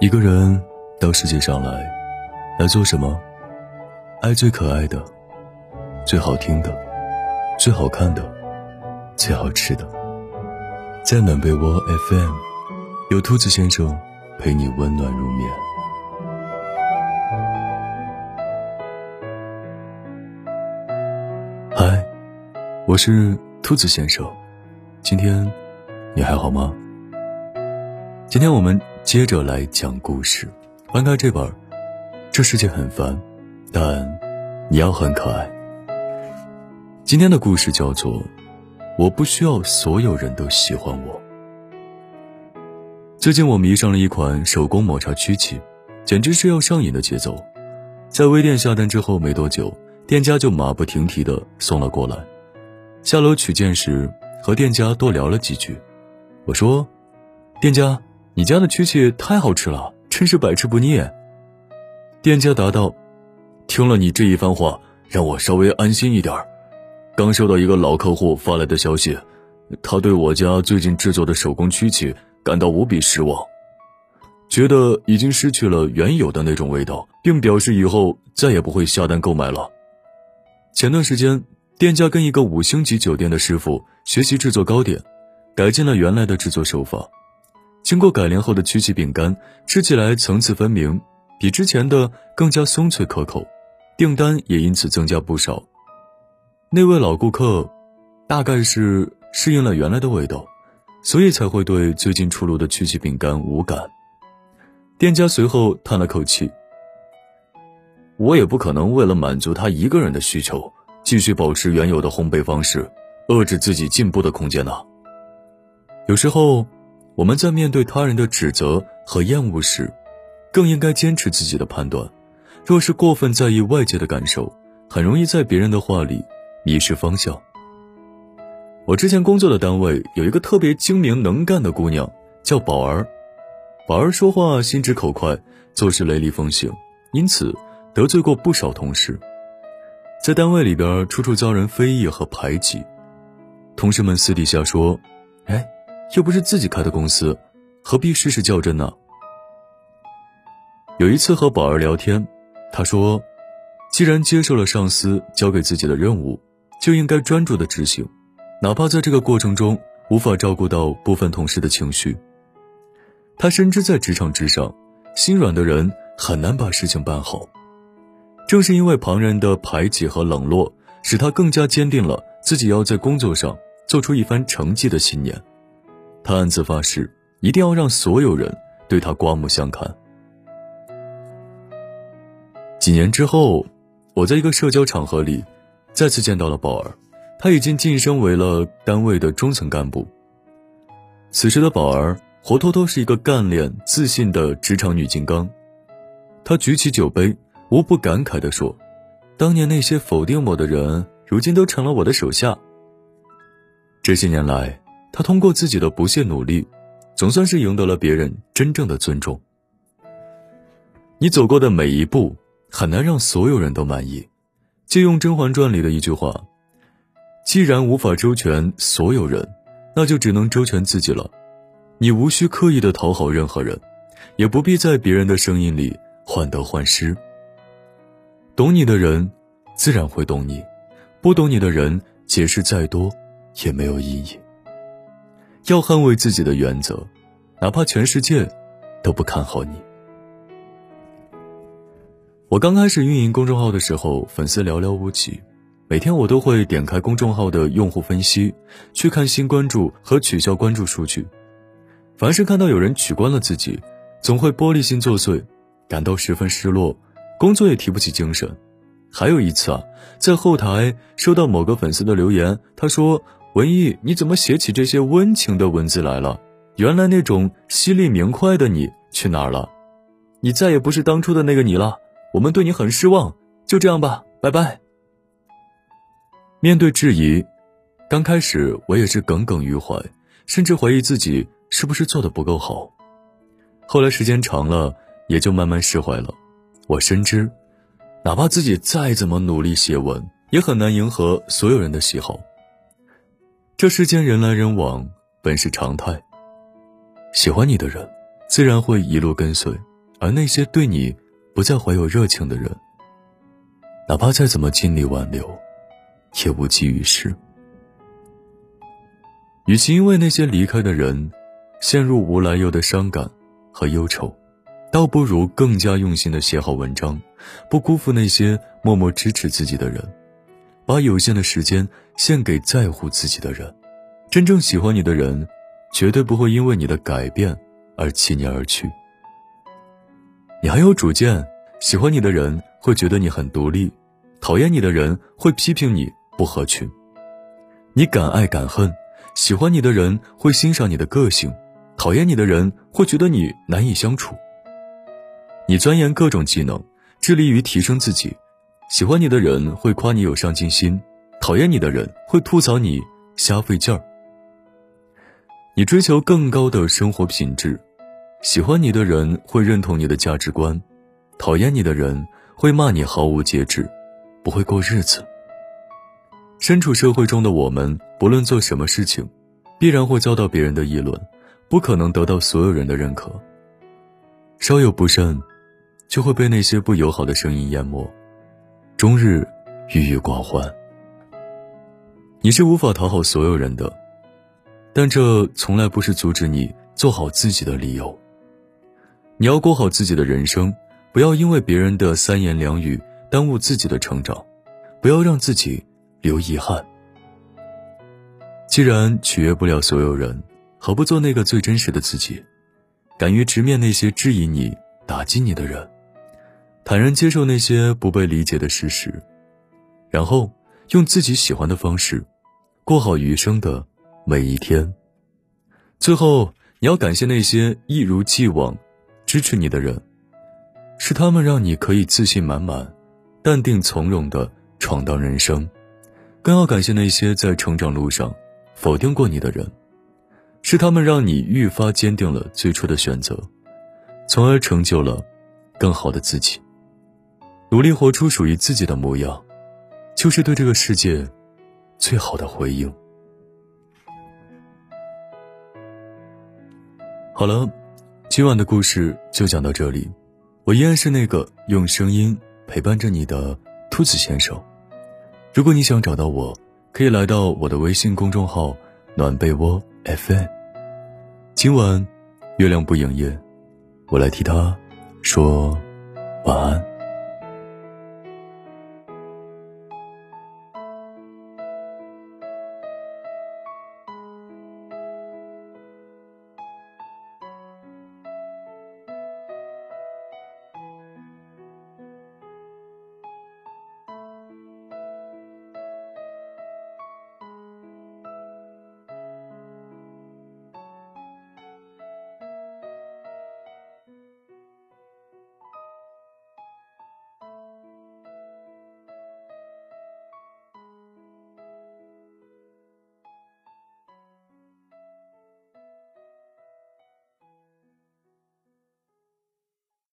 一个人到世界上来，来做什么？爱最可爱的、最好听的、最好看的、最好吃的。在暖被窝 FM，有兔子先生陪你温暖入眠。嗨，我是兔子先生，今天你还好吗？今天我们。接着来讲故事，翻开这本《这世界很烦，但你要很可爱》。今天的故事叫做《我不需要所有人都喜欢我》。最近我迷上了一款手工抹茶曲奇，简直是要上瘾的节奏。在微店下单之后没多久，店家就马不停蹄的送了过来。下楼取件时，和店家多聊了几句。我说：“店家。”你家的曲奇太好吃了，真是百吃不腻。店家答道：“听了你这一番话，让我稍微安心一点刚收到一个老客户发来的消息，他对我家最近制作的手工曲奇感到无比失望，觉得已经失去了原有的那种味道，并表示以后再也不会下单购买了。前段时间，店家跟一个五星级酒店的师傅学习制作糕点，改进了原来的制作手法。”经过改良后的曲奇饼干吃起来层次分明，比之前的更加松脆可口，订单也因此增加不少。那位老顾客，大概是适应了原来的味道，所以才会对最近出炉的曲奇饼干无感。店家随后叹了口气：“我也不可能为了满足他一个人的需求，继续保持原有的烘焙方式，遏制自己进步的空间呢。有时候。”我们在面对他人的指责和厌恶时，更应该坚持自己的判断。若是过分在意外界的感受，很容易在别人的话里迷失方向。我之前工作的单位有一个特别精明能干的姑娘，叫宝儿。宝儿说话心直口快，做事雷厉风行，因此得罪过不少同事，在单位里边处处遭人非议和排挤。同事们私底下说：“哎。”又不是自己开的公司，何必事事较真呢？有一次和宝儿聊天，他说：“既然接受了上司交给自己的任务，就应该专注的执行，哪怕在这个过程中无法照顾到部分同事的情绪。”他深知在职场之上，心软的人很难把事情办好。正是因为旁人的排挤和冷落，使他更加坚定了自己要在工作上做出一番成绩的信念。他暗自发誓，一定要让所有人对他刮目相看。几年之后，我在一个社交场合里，再次见到了宝儿，她已经晋升为了单位的中层干部。此时的宝儿，活脱脱是一个干练、自信的职场女金刚。她举起酒杯，无不感慨地说：“当年那些否定我的人，如今都成了我的手下。这些年来。”他通过自己的不懈努力，总算是赢得了别人真正的尊重。你走过的每一步，很难让所有人都满意。借用《甄嬛传》里的一句话：“既然无法周全所有人，那就只能周全自己了。”你无需刻意的讨好任何人，也不必在别人的声音里患得患失。懂你的人，自然会懂你；不懂你的人，解释再多也没有意义。要捍卫自己的原则，哪怕全世界都不看好你。我刚开始运营公众号的时候，粉丝寥寥无几，每天我都会点开公众号的用户分析，去看新关注和取消关注数据。凡是看到有人取关了自己，总会玻璃心作祟，感到十分失落，工作也提不起精神。还有一次啊，在后台收到某个粉丝的留言，他说。文艺，你怎么写起这些温情的文字来了？原来那种犀利明快的你去哪儿了？你再也不是当初的那个你了。我们对你很失望。就这样吧，拜拜。面对质疑，刚开始我也是耿耿于怀，甚至怀疑自己是不是做的不够好。后来时间长了，也就慢慢释怀了。我深知，哪怕自己再怎么努力写文，也很难迎合所有人的喜好。这世间人来人往，本是常态。喜欢你的人，自然会一路跟随；而那些对你不再怀有热情的人，哪怕再怎么尽力挽留，也无济于事。与其因为那些离开的人，陷入无来由的伤感和忧愁，倒不如更加用心的写好文章，不辜负那些默默支持自己的人，把有限的时间献给在乎自己的人。真正喜欢你的人，绝对不会因为你的改变而弃你而去。你很有主见，喜欢你的人会觉得你很独立，讨厌你的人会批评你不合群。你敢爱敢恨，喜欢你的人会欣赏你的个性。讨厌你的人会觉得你难以相处。你钻研各种技能，致力于提升自己，喜欢你的人会夸你有上进心，讨厌你的人会吐槽你瞎费劲儿。你追求更高的生活品质，喜欢你的人会认同你的价值观，讨厌你的人会骂你毫无节制，不会过日子。身处社会中的我们，不论做什么事情，必然会遭到别人的议论。不可能得到所有人的认可，稍有不慎，就会被那些不友好的声音淹没，终日郁郁寡欢。你是无法讨好所有人的，但这从来不是阻止你做好自己的理由。你要过好自己的人生，不要因为别人的三言两语耽误自己的成长，不要让自己留遗憾。既然取悦不了所有人。何不做那个最真实的自己，敢于直面那些质疑你、打击你的人，坦然接受那些不被理解的事实，然后用自己喜欢的方式，过好余生的每一天。最后，你要感谢那些一如既往支持你的人，是他们让你可以自信满满、淡定从容的闯荡人生；更要感谢那些在成长路上否定过你的人。是他们让你愈发坚定了最初的选择，从而成就了更好的自己。努力活出属于自己的模样，就是对这个世界最好的回应。好了，今晚的故事就讲到这里。我依然是那个用声音陪伴着你的兔子先生。如果你想找到我，可以来到我的微信公众号“暖被窝 FM”。今晚，月亮不营业，我来替他说晚安。